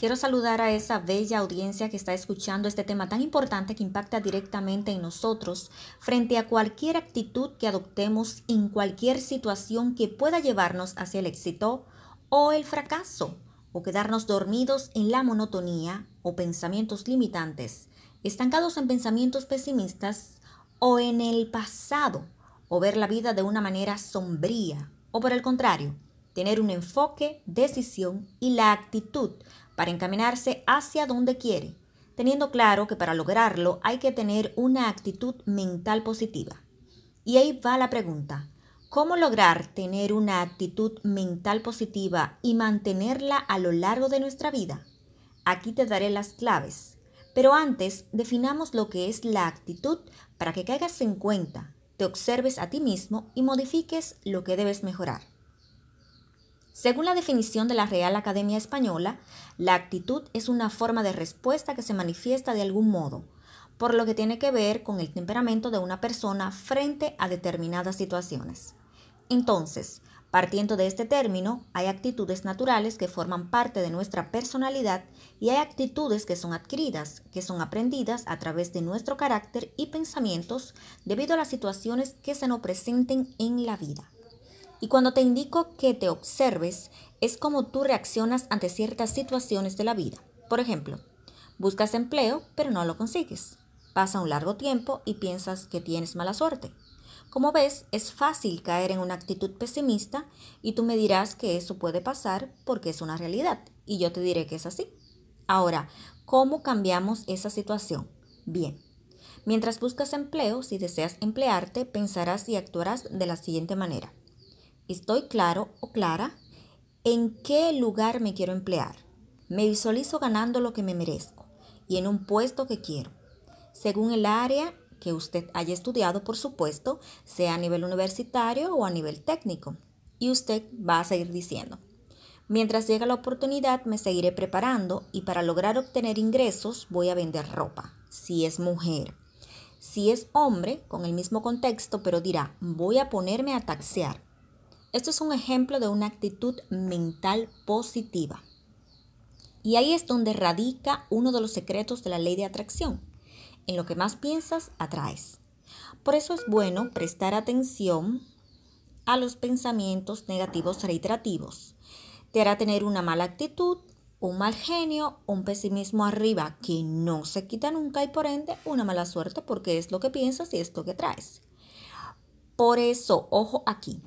Quiero saludar a esa bella audiencia que está escuchando este tema tan importante que impacta directamente en nosotros frente a cualquier actitud que adoptemos en cualquier situación que pueda llevarnos hacia el éxito o el fracaso, o quedarnos dormidos en la monotonía o pensamientos limitantes, estancados en pensamientos pesimistas o en el pasado, o ver la vida de una manera sombría, o por el contrario, tener un enfoque, decisión y la actitud para encaminarse hacia donde quiere, teniendo claro que para lograrlo hay que tener una actitud mental positiva. Y ahí va la pregunta, ¿cómo lograr tener una actitud mental positiva y mantenerla a lo largo de nuestra vida? Aquí te daré las claves. Pero antes, definamos lo que es la actitud para que caigas en cuenta, te observes a ti mismo y modifiques lo que debes mejorar. Según la definición de la Real Academia Española, la actitud es una forma de respuesta que se manifiesta de algún modo, por lo que tiene que ver con el temperamento de una persona frente a determinadas situaciones. Entonces, partiendo de este término, hay actitudes naturales que forman parte de nuestra personalidad y hay actitudes que son adquiridas, que son aprendidas a través de nuestro carácter y pensamientos debido a las situaciones que se nos presenten en la vida. Y cuando te indico que te observes, es como tú reaccionas ante ciertas situaciones de la vida. Por ejemplo, buscas empleo, pero no lo consigues. Pasa un largo tiempo y piensas que tienes mala suerte. Como ves, es fácil caer en una actitud pesimista y tú me dirás que eso puede pasar porque es una realidad y yo te diré que es así. Ahora, ¿cómo cambiamos esa situación? Bien, mientras buscas empleo, si deseas emplearte, pensarás y actuarás de la siguiente manera. Estoy claro o clara en qué lugar me quiero emplear. Me visualizo ganando lo que me merezco y en un puesto que quiero, según el área que usted haya estudiado, por supuesto, sea a nivel universitario o a nivel técnico. Y usted va a seguir diciendo, mientras llega la oportunidad me seguiré preparando y para lograr obtener ingresos voy a vender ropa, si es mujer. Si es hombre, con el mismo contexto, pero dirá, voy a ponerme a taxear esto es un ejemplo de una actitud mental positiva. Y ahí es donde radica uno de los secretos de la ley de atracción. En lo que más piensas, atraes. Por eso es bueno prestar atención a los pensamientos negativos reiterativos. Te hará tener una mala actitud, un mal genio, un pesimismo arriba que no se quita nunca y por ende una mala suerte porque es lo que piensas y es lo que traes. Por eso, ojo aquí,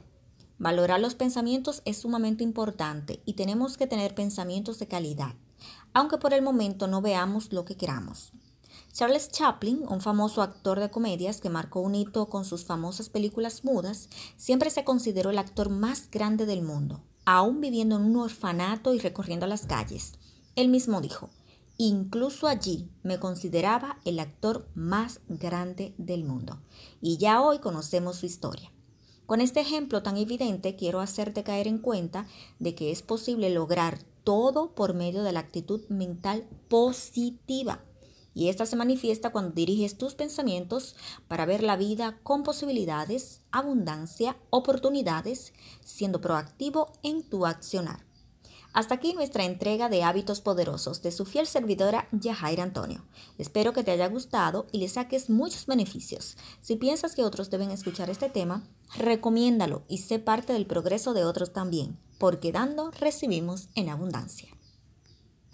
Valorar los pensamientos es sumamente importante y tenemos que tener pensamientos de calidad, aunque por el momento no veamos lo que queramos. Charles Chaplin, un famoso actor de comedias que marcó un hito con sus famosas películas mudas, siempre se consideró el actor más grande del mundo, aún viviendo en un orfanato y recorriendo las calles. Él mismo dijo, incluso allí me consideraba el actor más grande del mundo. Y ya hoy conocemos su historia. Con este ejemplo tan evidente quiero hacerte caer en cuenta de que es posible lograr todo por medio de la actitud mental positiva. Y esta se manifiesta cuando diriges tus pensamientos para ver la vida con posibilidades, abundancia, oportunidades, siendo proactivo en tu accionar. Hasta aquí nuestra entrega de hábitos poderosos de su fiel servidora Yajaira Antonio. Espero que te haya gustado y le saques muchos beneficios. Si piensas que otros deben escuchar este tema, recomiéndalo y sé parte del progreso de otros también, porque dando recibimos en abundancia.